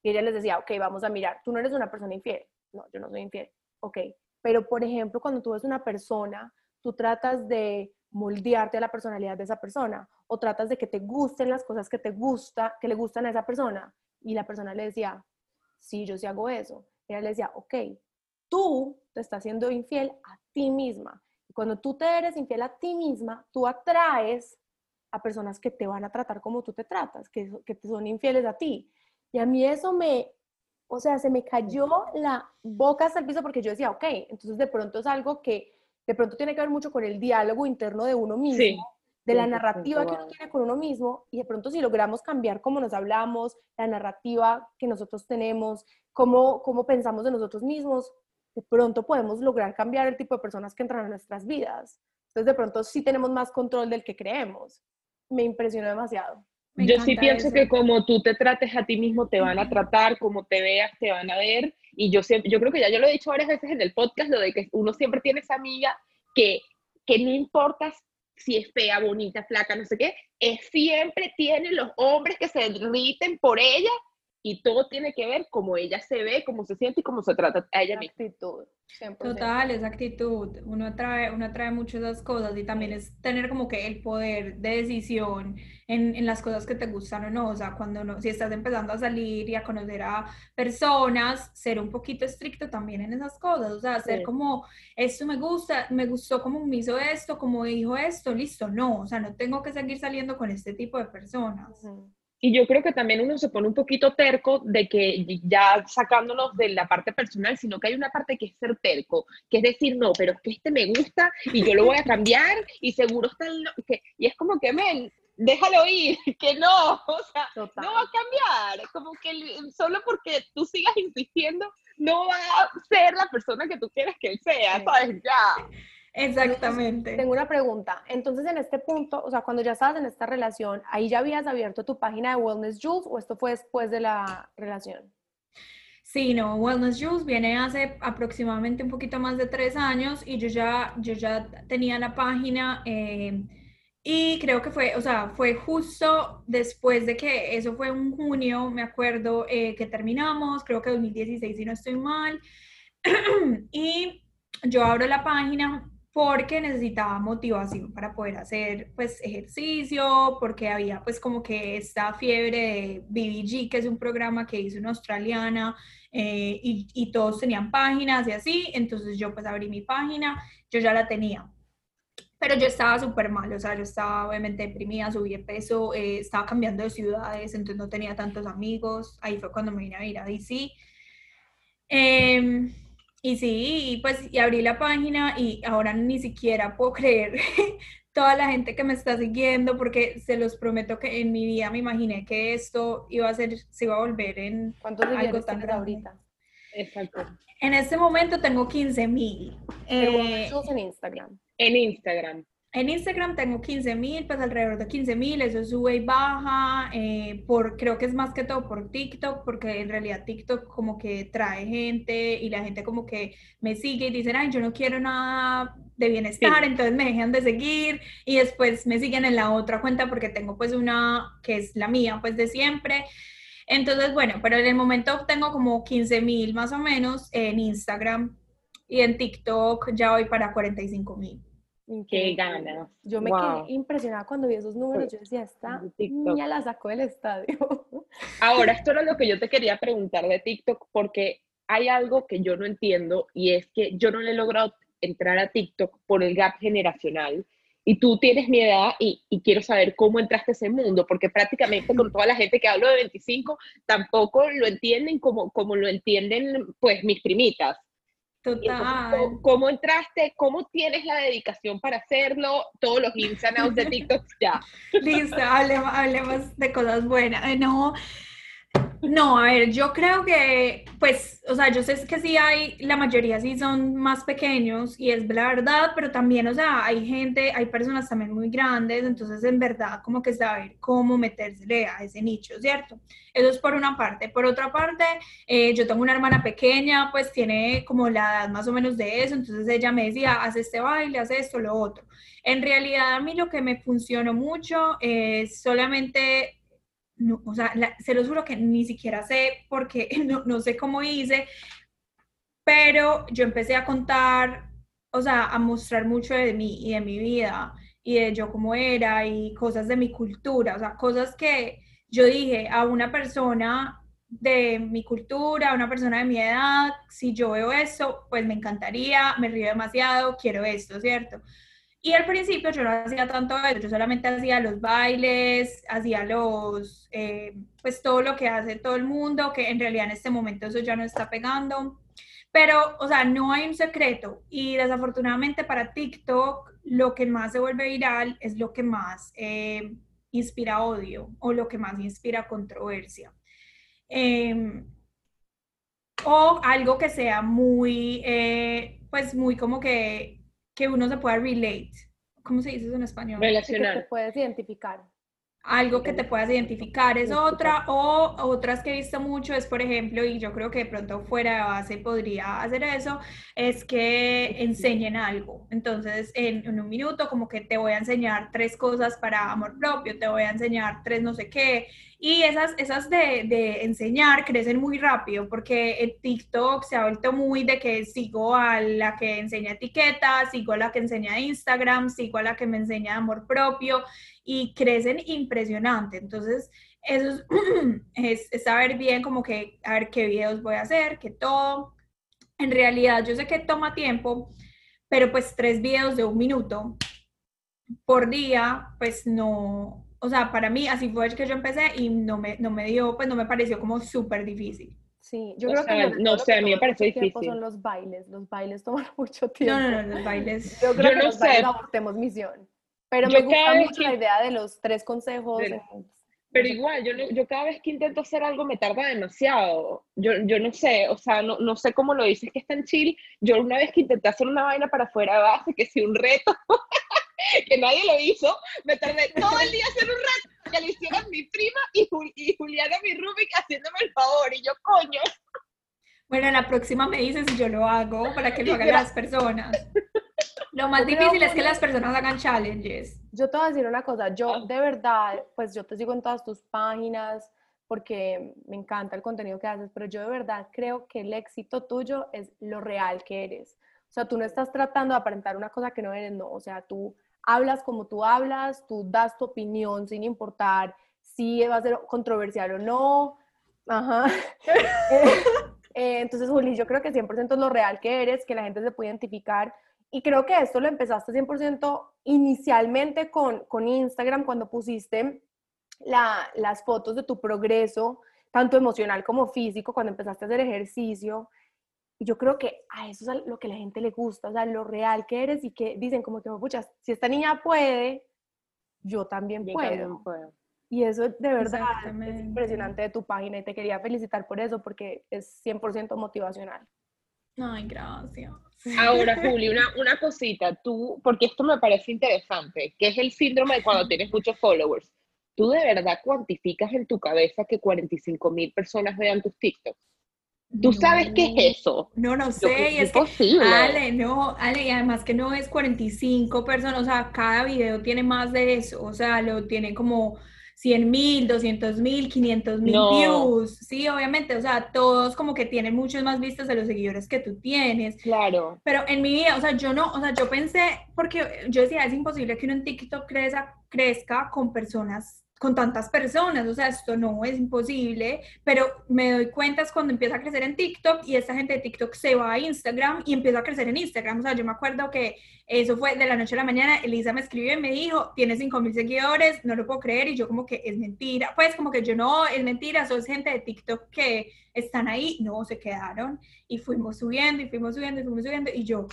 Y ella les decía, ok, vamos a mirar, tú no eres una persona infiel. No, yo no soy infiel. Ok, pero por ejemplo, cuando tú ves una persona, tú tratas de moldearte a la personalidad de esa persona o tratas de que te gusten las cosas que te gusta, que le gustan a esa persona. Y la persona le decía, sí, yo sí hago eso. Y ella le decía, ok, tú te estás siendo infiel a ti misma. Y cuando tú te eres infiel a ti misma, tú atraes a personas que te van a tratar como tú te tratas, que, que te son infieles a ti. Y a mí eso me, o sea, se me cayó la boca hasta el piso porque yo decía, ok, entonces de pronto es algo que de pronto tiene que ver mucho con el diálogo interno de uno mismo, de la narrativa que uno tiene con uno mismo, y de pronto si logramos cambiar cómo nos hablamos, la narrativa que nosotros tenemos, cómo, cómo pensamos de nosotros mismos, de pronto podemos lograr cambiar el tipo de personas que entran a nuestras vidas. Entonces de pronto sí tenemos más control del que creemos. Me impresionó demasiado yo sí pienso que como tú te trates a ti mismo, te van a tratar, como te veas, te van a ver. Y yo, siempre, yo creo que ya yo lo he dicho varias veces en el podcast, lo de que uno siempre tiene esa amiga que, que no importa si es fea, bonita, flaca, no sé qué, es siempre tiene los hombres que se derriten por ella y todo tiene que ver cómo ella se ve, cómo se siente y cómo se trata a ella misma. Actitud. Total, esa actitud. Uno atrae, uno atrae mucho esas cosas y también es tener como que el poder de decisión en, en, las cosas que te gustan o no. O sea, cuando no, si estás empezando a salir y a conocer a personas, ser un poquito estricto también en esas cosas. O sea, ser como, esto me gusta, me gustó como me hizo esto, como dijo esto, listo. No, o sea, no tengo que seguir saliendo con este tipo de personas. Y yo creo que también uno se pone un poquito terco de que ya sacándonos de la parte personal, sino que hay una parte que es ser terco, que es decir, no, pero es que este me gusta y yo lo voy a cambiar y seguro está el... Que, y es como que, men, déjalo ir, que no, o sea, no va a cambiar, como que solo porque tú sigas insistiendo, no va a ser la persona que tú quieres que él sea, ¿sabes? Ya. Exactamente. tengo una pregunta. Entonces, en este punto, o sea, cuando ya estabas en esta relación, ¿ahí ya habías abierto tu página de Wellness Jules o esto fue después de la relación? Sí, no, Wellness Jules viene hace aproximadamente un poquito más de tres años y yo ya, yo ya tenía la página eh, y creo que fue, o sea, fue justo después de que eso fue un junio, me acuerdo eh, que terminamos, creo que 2016 si no estoy mal, y yo abro la página porque necesitaba motivación para poder hacer pues ejercicio, porque había pues como que esta fiebre de BBG, que es un programa que hizo una australiana eh, y, todos tenían páginas y así, entonces yo pues abrí mi página, yo ya la tenía. pero yo estaba súper mal, o sea, yo estaba obviamente deprimida, subí de peso, eh, estaba cambiando de ciudades, entonces no tenía tantos amigos, ahí fue cuando me vine a ir a DC. Em, y sí, pues y abrí la página y ahora ni siquiera puedo creer toda la gente que me está siguiendo, porque se los prometo que en mi vida me imaginé que esto iba a ser, se iba a volver en ¿Cuántos algo tan grande. ahorita? Exacto. En este momento tengo 15 mil. Eh, en Instagram. En Instagram. En Instagram tengo 15 mil, pues alrededor de 15 mil, eso sube y baja, eh, por, creo que es más que todo por TikTok, porque en realidad TikTok como que trae gente y la gente como que me sigue y dicen, ay, yo no quiero nada de bienestar, entonces me dejan de seguir y después me siguen en la otra cuenta porque tengo pues una que es la mía pues de siempre. Entonces, bueno, pero en el momento tengo como 15 mil más o menos en Instagram y en TikTok ya voy para 45 mil. Qué ganas. Yo me quedé impresionada cuando vi esos números. Yo decía, esta niña la sacó del estadio. Ahora, esto era lo que yo te quería preguntar de TikTok, porque hay algo que yo no entiendo y es que yo no le he logrado entrar a TikTok por el gap generacional. Y tú tienes mi edad y, y quiero saber cómo entraste a ese mundo, porque prácticamente con toda la gente que hablo de 25 tampoco lo entienden como, como lo entienden pues mis primitas. Total. ¿cómo, entraste? ¿Cómo tienes la dedicación para hacerlo? Todos los ins de TikTok ya. Listo, hablemos, hablemos de cosas buenas. No, no, a ver, yo creo que, pues, o sea, yo sé que sí hay, la mayoría sí son más pequeños y es la verdad, pero también, o sea, hay gente, hay personas también muy grandes, entonces en verdad como que saber cómo meterse a ese nicho, ¿cierto? Eso es por una parte. Por otra parte, eh, yo tengo una hermana pequeña, pues tiene como la edad más o menos de eso, entonces ella me decía, haz este baile, haz esto, lo otro. En realidad a mí lo que me funcionó mucho es solamente no, o sea, se lo juro que ni siquiera sé porque no, no, sé cómo hice, pero yo empecé a contar, o sea, a mostrar mucho de mí y de mi vida y de yo cómo era y cosas de mi cultura, o sea, cosas que yo dije a una persona de mi cultura, a una persona de mi edad, si yo veo eso, pues me encantaría, me río demasiado, quiero esto, ¿cierto? Y al principio yo no hacía tanto eso, yo solamente hacía los bailes, hacía los, eh, pues todo lo que hace todo el mundo, que en realidad en este momento eso ya no está pegando. Pero, o sea, no hay un secreto. Y desafortunadamente para TikTok, lo que más se vuelve viral es lo que más eh, inspira odio o lo que más inspira controversia. Em, o algo que sea muy, eh, pues muy como que que uno se pueda relate. ¿Cómo se dice eso en español? Relacionar. Que te puedes identificar. Algo que te puedas identificar es otra, o otras que he visto mucho es, por ejemplo, y yo creo que de pronto fuera de base podría hacer eso, es que enseñen algo. Entonces, en, en un minuto, como que te voy a enseñar tres cosas para amor propio, te voy a enseñar tres no sé qué, y esas, esas de, de, enseñar crecen muy rápido porque el TikTok se ha vuelto muy de que sigo a la que enseña etiquetas, sigo a la que enseña Instagram, sigo a la que me enseña amor propio y crecen impresionante. Entonces, eso es, es, saber bien como que, a ver qué videos voy a hacer, qué todo. En realidad, yo sé que toma tiempo, pero pues tres videos de un minuto por día, pues no, o sea, para mí así fue que yo empecé y no me, no me dio, pues no me pareció como súper difícil. Sí, yo creo que no sé, a mí me parece difícil. Son los bailes, los bailes toman mucho tiempo. No, no, no, los bailes. Yo creo que no los sé. bailes abortemos misión. Pero me gusta mucho la idea de los tres consejos. pero igual, yo, yo cada vez que intento hacer algo me tarda demasiado. Yo, yo no sé, o sea, no, no sé cómo lo dices que está en chill. Yo una vez que intenté hacer una vaina para fuera de base, que sí, un reto, que nadie lo hizo, me tardé todo el día hacer un rato que le hicieran mi prima y, y Juliana mi Rubik haciéndome el favor y yo coño. Bueno, la próxima me dices si yo lo hago para que lo hagan las personas. Lo más difícil es que las personas hagan challenges. Yo te voy a decir una cosa, yo ah. de verdad, pues yo te sigo en todas tus páginas porque me encanta el contenido que haces, pero yo de verdad creo que el éxito tuyo es lo real que eres. O sea, tú no estás tratando de aparentar una cosa que no eres, no. O sea, tú hablas como tú hablas, tú das tu opinión sin importar si va a ser controversial o no. Ajá. Eh, eh, entonces, Juli, yo creo que 100% es lo real que eres, que la gente se puede identificar y creo que esto lo empezaste 100% inicialmente con, con Instagram cuando pusiste las fotos de tu progreso, tanto emocional como físico, cuando empezaste a hacer ejercicio. Y yo creo que a eso es lo que a la gente le gusta, o sea, lo real que eres y que dicen como que, puchas, si esta niña puede, yo también, puedo. Y eso de verdad es impresionante de tu página y te quería felicitar por eso porque es 100% motivacional. Ay, gracias. Ahora, Juli, una, una cosita, tú, porque esto me parece interesante, que es el síndrome de cuando tienes muchos followers. ¿Tú de verdad cuantificas en tu cabeza que 45 mil personas vean tus TikToks? ¿Tú sabes qué es eso? No, no sé. es, posible. Ale, no, Ale, y además que no es 45 personas, o sea, cada video tiene más de eso, o sea, lo tiene como 100 mil, 200 mil, 500 mil views, sí, obviamente, o sea, todos como que tienen muchos más vistas de los seguidores que tú tienes. Claro. Pero en mi vida, o sea, yo no, o sea, yo pensé, porque yo decía, es imposible que uno en TikTok crezca, crezca con personas con tantas personas, o sea, esto no es imposible, pero me doy cuenta es cuando empieza a crecer en TikTok y esta gente de TikTok se va a Instagram y empieza a crecer en Instagram, o sea, yo me acuerdo que eso fue de la noche a la mañana, Elisa me escribió y me dijo, tiene 5 mil seguidores, no lo puedo creer, y yo como que es mentira, pues como que yo no, es mentira, soy gente de TikTok que están ahí, no, se quedaron y fuimos subiendo y fuimos subiendo y fuimos subiendo y yo,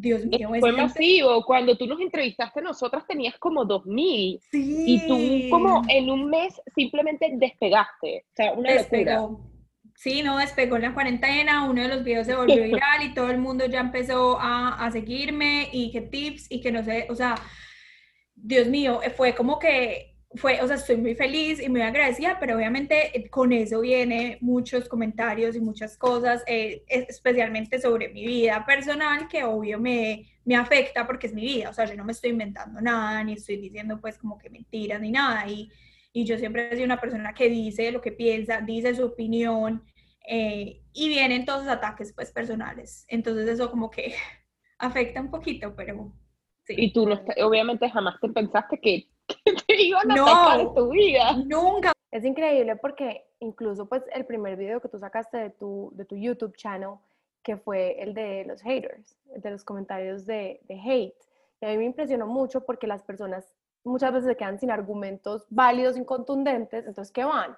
Dios mío. Fue masivo. Cuando tú nos entrevistaste, nosotras tenías como 2000. Sí. Y tú, como en un mes, simplemente despegaste. O sea, una Despegó. Sí, no, despegó en la cuarentena. Uno de los videos se volvió viral y todo el mundo ya empezó a, a seguirme y qué tips y que no sé, o sea, Dios mío, fue como que fue, o sea, estoy muy feliz y muy agradecida, pero obviamente eh, con eso viene muchos comentarios y muchas cosas, eh, especialmente sobre mi vida personal, que obvio me, me afecta porque es mi vida, o sea, yo no me estoy inventando nada, ni estoy diciendo pues como que mentiras ni nada, y, y yo siempre sido una persona que dice lo que piensa, dice su opinión, eh, y vienen todos los ataques pues personales, entonces eso como que afecta un poquito, pero... Sí. Y tú no, obviamente jamás te pensaste que te iban a no, tu vida. Nunca. Es increíble porque incluso pues el primer video que tú sacaste de tu, de tu YouTube channel, que fue el de los haters, de los comentarios de, de hate. Y a mí me impresionó mucho porque las personas muchas veces se quedan sin argumentos válidos, incontundentes, entonces ¿qué van?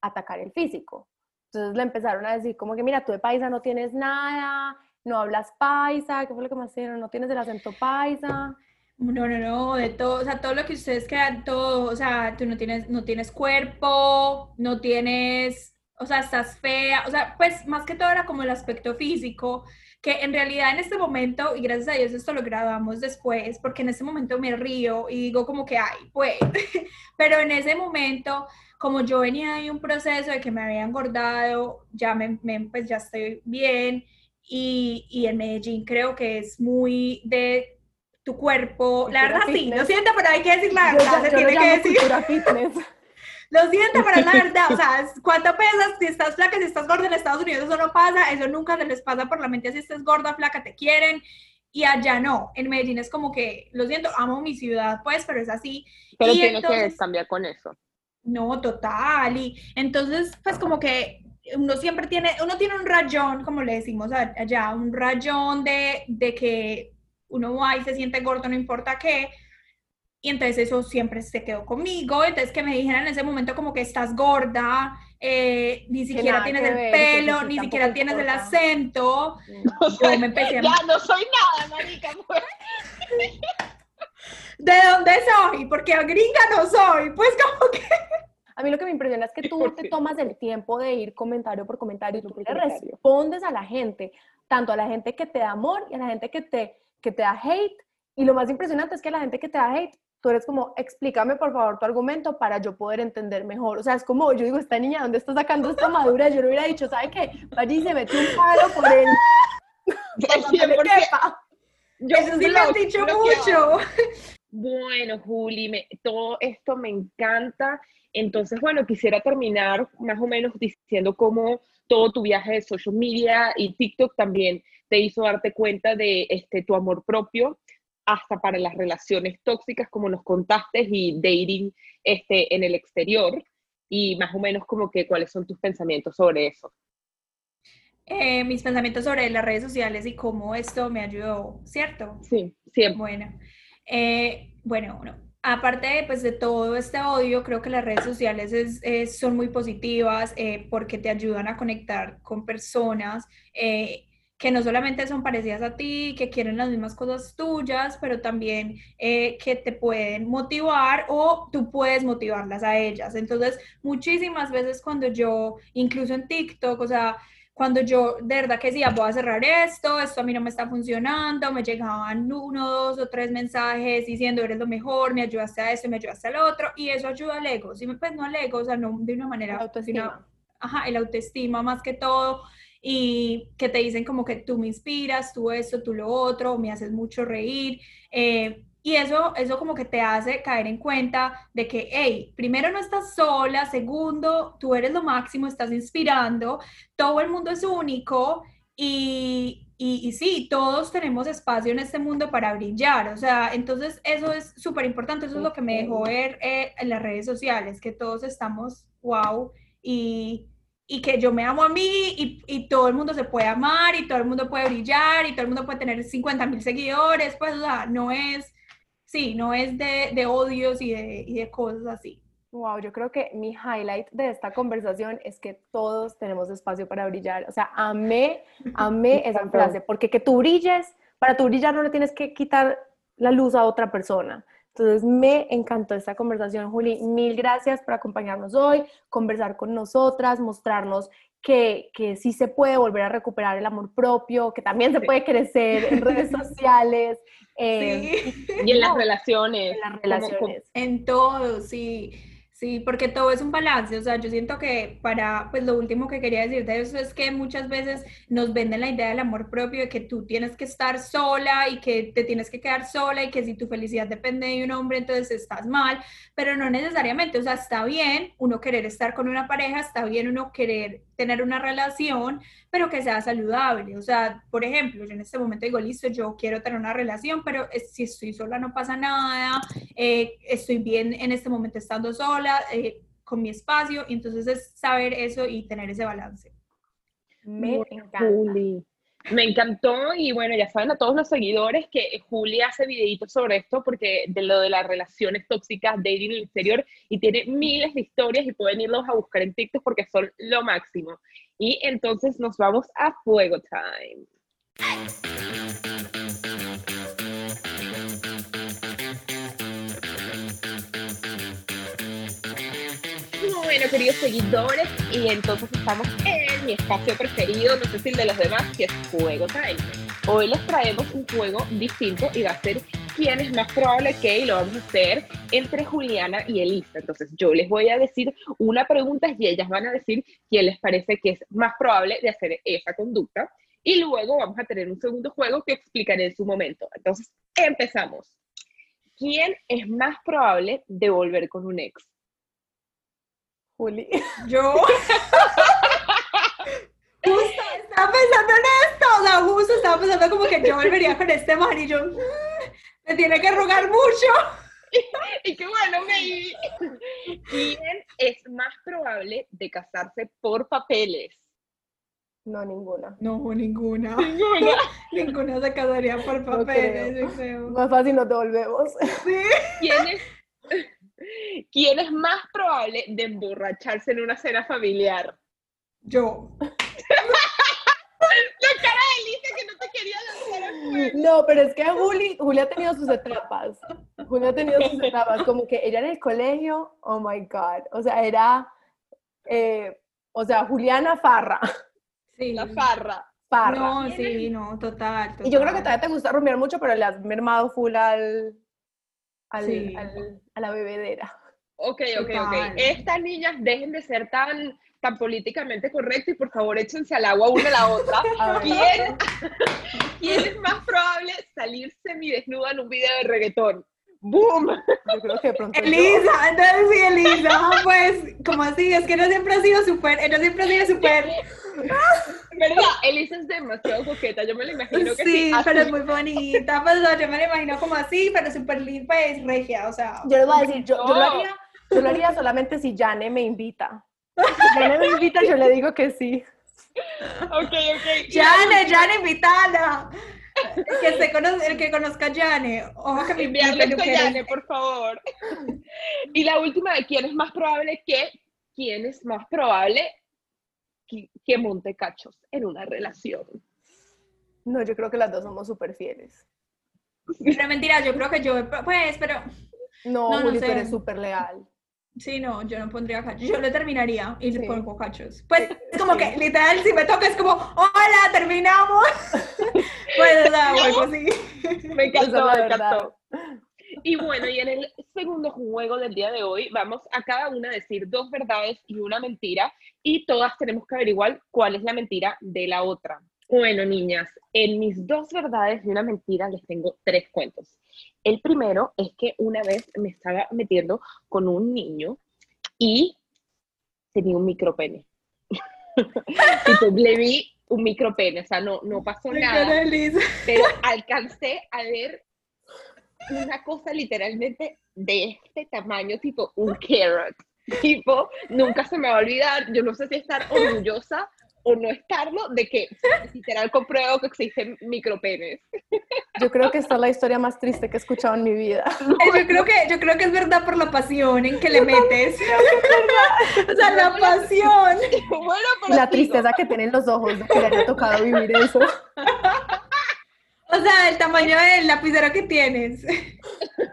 Atacar el físico. Entonces le empezaron a decir como que mira, tú de paisa no tienes nada, no hablas paisa, ¿qué fue lo que más dijeron? No tienes el acento paisa. No, no, no, de todo, o sea, todo lo que ustedes crean, todo, o sea, tú no tienes, no tienes cuerpo, no tienes, o sea, estás fea, o sea, pues más que todo era como el aspecto físico, que en realidad en este momento, y gracias a Dios esto lo grabamos después, porque en este momento me río y digo como que, ay, pues, pero en ese momento, como yo venía de un proceso de que me había engordado, ya me, pues ya estoy bien, y, y en Medellín creo que es muy de tu cuerpo. La verdad sí, lo siento, pero hay que decir la verdad, se tiene que decir. Lo siento, pero la verdad, o sea, ¿cuánto pesas? Si estás flaca, si estás gorda en Estados Unidos, eso no pasa, eso nunca se les pasa por la mente si estás gorda, flaca, te quieren, y allá no, en Medellín es como que, lo siento, amo mi ciudad, pues, pero es así. Pero tienes que cambiar con eso. No, total, y entonces, pues como que uno siempre tiene, uno tiene un rayón, como le decimos allá, un rayón de, de que uno va y se siente gordo, no importa qué. Y entonces eso siempre se quedó conmigo. Entonces que me dijeran en ese momento como que estás gorda, eh, ni siquiera tienes el pelo, ni siquiera tienes el acento. No me empecé a... Ya no soy nada, marica. Pues. ¿De dónde soy? Porque gringa no soy. Pues como que... A mí lo que me impresiona es que tú te tomas el tiempo de ir comentario por comentario y tú le respondes a la gente, tanto a la gente que te da amor y a la gente que te que te da hate. Y lo más impresionante es que la gente que te da hate, tú eres como, explícame por favor tu argumento para yo poder entender mejor. O sea, es como, yo digo, esta niña, ¿dónde está sacando esta madura? Yo le hubiera dicho, ¿sabe qué? Vaya y se metió un palo por él. yo Eso sí lo has dicho mucho. Bueno, Juli, me, todo esto me encanta. Entonces, bueno, quisiera terminar más o menos diciendo cómo todo tu viaje de social media y TikTok también te hizo darte cuenta de este, tu amor propio, hasta para las relaciones tóxicas, como nos contaste, y dating este, en el exterior, y más o menos como que cuáles son tus pensamientos sobre eso. eh, mis pensamientos sobre las redes sociales y cómo esto me ayudó, ¿cierto? Sí, siempre. Bueno, eh, bueno, aparte pues, de todo este odio, creo que las redes sociales es, son muy positivas eh, porque te ayudan a conectar con personas que no solamente son parecidas a ti, que quieren las mismas cosas tuyas, pero también que te pueden motivar o tú puedes motivarlas a ellas. Entonces, muchísimas veces cuando yo, incluso en TikTok, o sea, cuando yo de verdad que decía, voy a cerrar esto, esto a mí no me está funcionando, me llegaban uno, dos o tres mensajes diciendo, eres lo mejor, me ayudaste a esto, me ayudaste al otro, y eso ayuda al ego, ¿sí? pues no al ego, o sea, no de una manera... autoestima. ajá, el autoestima más que todo, y que te dicen como que tú me inspiras, tú esto, tú lo otro, me haces mucho reír, eh, y eso, eso como que te hace caer en cuenta de que, hey, primero no estás sola, segundo, tú eres lo máximo, estás inspirando, todo el mundo es único y, y, sí, todos tenemos espacio en este mundo para brillar, o sea, entonces eso es súper importante, eso es lo que me dejó ver eh, en las redes sociales, que todos estamos, wow, y, y que yo me amo a mí y, y, todo el mundo se puede amar y todo el mundo puede brillar y todo el mundo puede tener 50 mil seguidores, pues, o sea, no es sí, no es de, de odios y de, y de cosas así. Wow, yo creo que mi highlight de esta conversación es que todos tenemos espacio para brillar. O sea, amé, amé esa frase, porque que tú brilles, para tú brillar no le tienes que quitar la luz a otra persona. Entonces, me encantó esta conversación, Juli. Mil gracias por acompañarnos hoy, conversar con nosotras, mostrarnos que, que sí se puede volver a recuperar el amor propio, que también se puede crecer en redes sociales. Eh, y, en las relaciones. En las relaciones. En todo, sí. Sí, porque todo es un balance, o sea, yo siento que para, pues lo último que quería decir de eso es que muchas veces nos venden la idea del amor propio, de que tú tienes que estar sola y que te tienes que quedar sola y que si tu felicidad depende de un hombre, entonces estás mal, pero no necesariamente, o sea, está bien uno querer estar con una pareja, está bien uno querer tener una relación, pero que sea saludable. O sea, por ejemplo, yo en este momento digo, listo, yo quiero tener una relación, pero si estoy sola no pasa nada, eh, estoy bien en este momento estando sola, eh, con mi espacio, y entonces es saber eso y tener ese balance. Me encanta. Me encantó y bueno, ya saben a todos los seguidores que Julia hace videitos sobre esto porque de lo de las relaciones tóxicas, dating en el exterior y tiene miles de historias y pueden irlos a buscar en TikTok porque son lo máximo. Y entonces nos vamos a Fuego Time. Queridos seguidores, y entonces estamos en mi espacio preferido, no sé si el de los demás, que es Juego Time. Hoy les traemos un juego distinto y va a ser quién es más probable que, y lo vamos a hacer entre Juliana y Elisa. Entonces yo les voy a decir una pregunta y ellas van a decir quién les parece que es más probable de hacer esa conducta. Y luego vamos a tener un segundo juego que explicaré en su momento. Entonces, empezamos. ¿Quién es más probable de volver con un ex? Juli. Yo. justo estaba pensando en esto, o sea, justo estaba pensando como que yo volvería con este man y yo, mm, me tiene que rogar mucho. y qué bueno, me... ¿Quién es más probable de casarse por papeles? No, ninguna. No, ninguna. Ninguna. ninguna se casaría por papeles, yo creo. Más fácil nos devolvemos. Sí. ¿Quién es, ¿Quién es más probable de emborracharse en una cena familiar? Yo. La cara de Elisa que no te quería lanzar No, pero es que Juli, Juli ha tenido sus etapas. Juli ha tenido sus etapas. Como que ella en el colegio, oh my God. O sea, era, eh, o sea, Juliana Farra. Sí. La farra. Farra. No, sí, no, total, Y yo creo que todavía te gusta rumbear mucho, pero le has mermado full al, al, Sí. al- a la bebedera. Ok, ok, ok. Estas niñas dejen de ser tan, tan políticamente correctas y por favor échense al agua una a la otra. A. ¿Quién, ¿Quién es más probable salir semidesnuda en un video de reggaetón? ¡Boom! Yo creo que de pronto yo. Elisa, entonces sí, Elisa, pues, como así, es que no siempre ha sido súper, ella siempre ha sido súper, ¿Verdad? Elisa es demasiado coqueta. Yo me la imagino que sí. sí, así. pero es muy bonita, pues, yo me la imagino como así, pero súper linda, pues, regia, o sea, Yo les voy a decir, yo, yo lo No. haría, yo lo haría solamente si Jane me invita. Si Jane me invita, yo le digo que sí. ok, ok. Jane, Jane, invitala. Que se conoce, el que conozca a Jane. Ojo que mi Yane, por favor. Y la última de quién es más probable que, quién es más probable que, que monte cachos en una relación. No, yo creo que las dos somos súper fieles. Pero mentira, yo creo que yo, pues, pero No, No, no Juli, tú sé. eres súper leal. Sí, no, yo no pondría cachos. Yo le terminaría y le Sí. pongo cachos. Pues Sí, es como sí. que literal, si me toca, es como, hola, terminamos. pues, o sea, o algo así. Me encantó, la me encantó. Y bueno, y en el segundo juego del día de hoy vamos a cada una decir dos verdades y una mentira y todas tenemos que averiguar cuál es la mentira de la otra. Bueno, niñas, en mis dos verdades y una mentira les tengo tres cuentos. El primero es que una vez me estaba metiendo con un niño y tenía un micropene. tipo, le vi un micropene, o sea, no, no pasó nada pero alcancé a ver una cosa literalmente de este tamaño, tipo un carrot. Tipo, nunca se me va a olvidar, yo no sé si estar orgullosa o no estarlo, de que literal compruebo que existen micropenes. Yo creo que esta es la historia más triste que he escuchado en mi vida. Yo creo, que, yo creo que es verdad por la pasión en que le metes. o sea, la pasión. bueno, Y pero la digo, tristeza que tienen los ojos de que le haya tocado vivir eso. O sea, el tamaño del lapicero que tienes.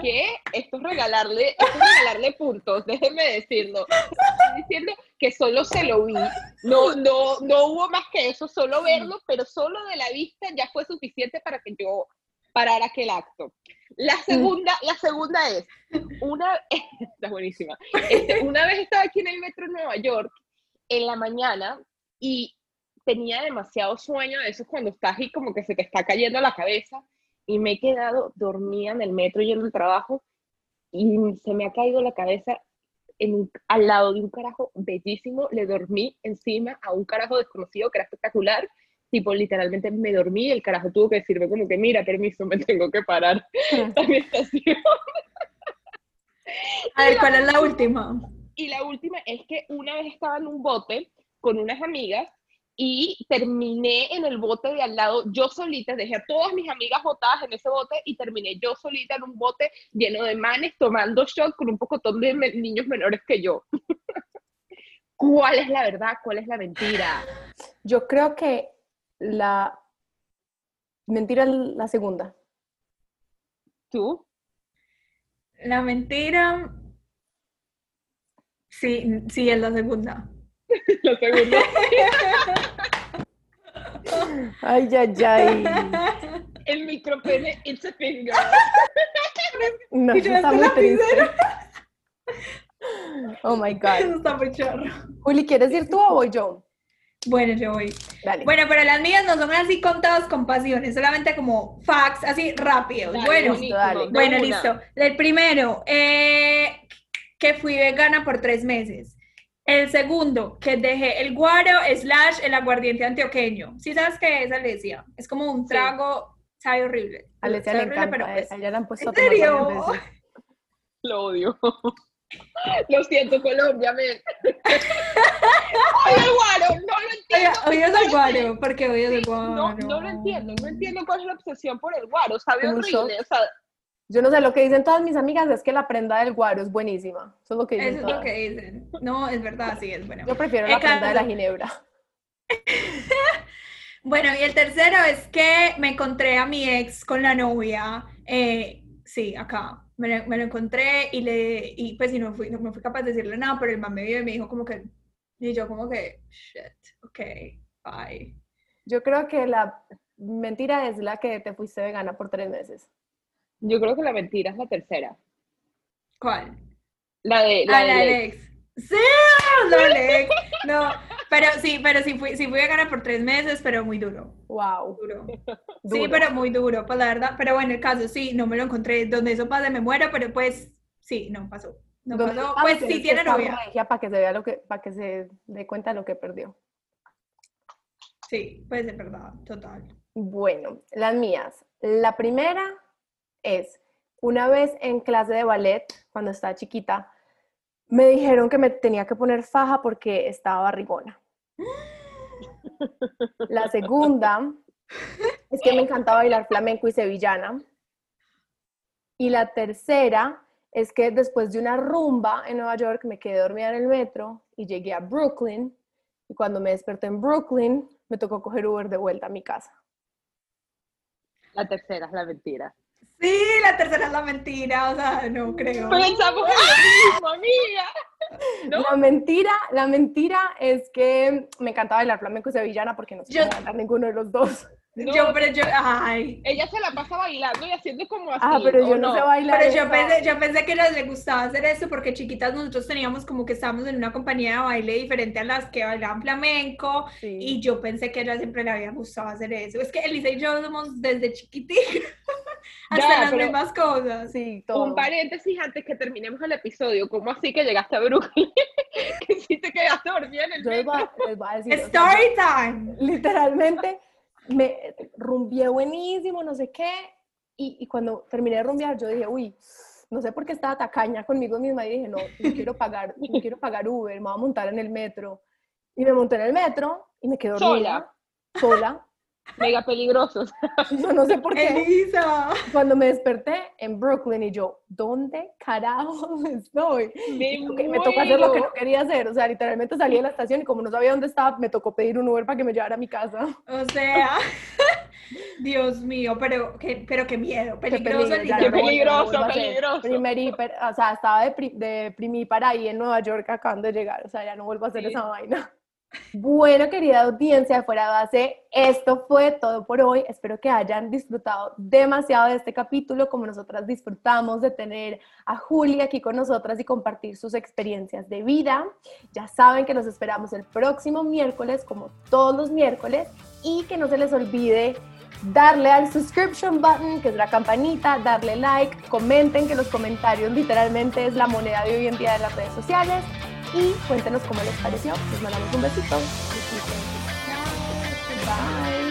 que esto es regalarle, esto es regalarle puntos, déjenme decirlo. Estoy diciendo que solo se lo vi, no, no, no hubo más que eso, solo verlo, pero solo de la vista ya fue suficiente para que yo parara aquel acto. La segunda, la segunda es, una, está buenísima, Este, una vez estaba aquí en el metro de Nueva York, en la mañana, y tenía demasiado sueño, de esos cuando estás y como que se te está cayendo la cabeza, y me he quedado dormida en el metro yendo al trabajo y se me ha caído la cabeza en un- al lado de un carajo bellísimo, le dormí encima a un carajo desconocido que era espectacular, tipo literalmente me dormí el carajo tuvo que decirme como que mira, permiso, me tengo que parar a mi estación. A ver, ¿cuál es la última? Y la última es que una vez estaba en un bote con unas amigas y terminé en el bote de al lado yo solita, dejé a todas mis amigas botadas en ese bote y terminé yo solita en un bote lleno de manes tomando shot con un pocotón de me- niños menores que yo. ¿Cuál es la verdad? ¿Cuál es la mentira? Yo creo que la mentira es la segunda. ¿Tú? La mentira. Sí, sí, es la segunda. La segunda. Ay, ay, ay. El micropene, it's a finger. No, eso está muy triste. Oh my Eso God. está muy chorro. Juli, ¿quieres ir tú o voy yo? Bueno, yo voy. Dale. Bueno, pero las mías no son así contadas con pasiones, solamente como facts, así rápidos. Dale, bueno, bonito. dale. bueno, listo. El primero, eh, que fui vegana por tres meses. El segundo, que dejé el guaro slash el aguardiente antioqueño. ¿Sí sabes qué es, Alesia? Es como un Sí. trago, sabe horrible. Alesia Sabe le horrible, encanta. pero pues- le han puesto ¿En serio? Lo odio. Lo siento, Colombia, men. Oye, guaro, no lo Oye, entiendo. odias el guaro, porque odias el guaro. No, no lo entiendo, no entiendo cuál es la obsesión por el guaro, sabe horrible, o sea, Yo no sé, lo que dicen todas mis amigas es que la prenda del guaro es buenísima. Eso es lo que dicen Eso es lo todas. que dicen. No, es verdad, sí, es bueno. Yo prefiero El la prenda de la ginebra. Bueno, y el tercero es que me encontré a mi ex con la novia. eh, sí, acá. Me lo, me lo encontré y le, y pues y no fui, no, no fui capaz de decirle nada, pero el man me vio y me dijo como que, y yo como que, shit, ok, bye. Yo creo que la mentira es la que te fuiste vegana por tres meses. Yo creo que la mentira es la tercera. ¿Cuál? La de la Ah, la del del ex. ex. Sí, la del ex. No, pero sí, pero sí fui, sí fui vegana por tres meses, pero muy duro, Wow. duro. Sí, Duro. pero muy duro, pues la verdad. Pero bueno, el caso sí, no me lo encontré. Donde eso pase me muero, pero pues sí, no pasó. No pasó. Pues sí tiene novia. para que se vea lo que, para que se dé cuenta de lo que perdió. Sí, pues es verdad, total. Bueno, las mías. La primera es, una vez en clase de ballet, cuando estaba chiquita, me dijeron que me tenía que poner faja porque estaba barrigona. La segunda es que me encanta bailar flamenco y sevillana. Y la tercera es que después de una rumba en Nueva York me quedé dormida en el metro y llegué a Brooklyn. Y cuando me desperté en Brooklyn, me tocó coger Uber de vuelta a mi casa. La tercera es la mentira. Sí, la tercera es la mentira, o sea, no creo. Pensamos en lo mismo, amiga. La mentira, la mentira es que me encanta bailar flamenco y sevillana porque no sé yo, bailar ninguno de los dos. yo, pero yo, ay. Ella se la pasa bailando y haciendo como así. Ah, pero yo no, sé bailar. Pero yo pensé, yo pensé que les gustaba hacer eso porque chiquitas nosotros teníamos como que estábamos en una compañía de baile diferente a las que bailaban flamenco y yo pensé que a ella siempre le había gustado hacer eso. Es que Elisa y yo somos desde chiquititas hasta las mismas cosas. Sí, todo. Un paréntesis antes que terminemos el episodio. ¿Cómo así que llegaste a Brooklyn? que sí te quedaste dormida en el Yo les voy, a, decir. Story time. Literalmente me rumbié buenísimo, no sé qué, y, y, cuando terminé de rumbear yo dije, uy, no sé por qué estaba tacaña conmigo misma y dije, no, no quiero pagar, no quiero pagar Uber, me voy a montar en el metro. Y me monté en el metro y me quedo sola. Sola mega peligrosos. Yo no sé por qué. Elisa. Cuando me desperté en Brooklyn y yo, ¿dónde carajo estoy? Me, me tocó hacer lo que no quería hacer. O sea, literalmente salí de la estación y como no sabía dónde estaba, me tocó pedir un Uber para que me llevara a mi casa. O sea, Dios mío, pero qué, pero qué miedo. Peligroso. Qué, peligroso, peligroso. o sea, estaba deprimí para ahí en Nueva York acabando de llegar. O sea, ya no vuelvo a hacer esa vaina. Bueno, querida audiencia de Fuera Base, esto fue todo por hoy. Espero que hayan disfrutado demasiado de este capítulo, como nosotras disfrutamos de tener a Julia aquí con nosotras y compartir sus experiencias de vida. Ya saben que nos esperamos el próximo miércoles, como todos los miércoles, y que no se les olvide darle al subscription button, que es la campanita, darle like, comenten, que los comentarios literalmente es la moneda de hoy en día de las redes sociales. Y cuéntenos cómo les pareció. Les mandamos un besito. Bye.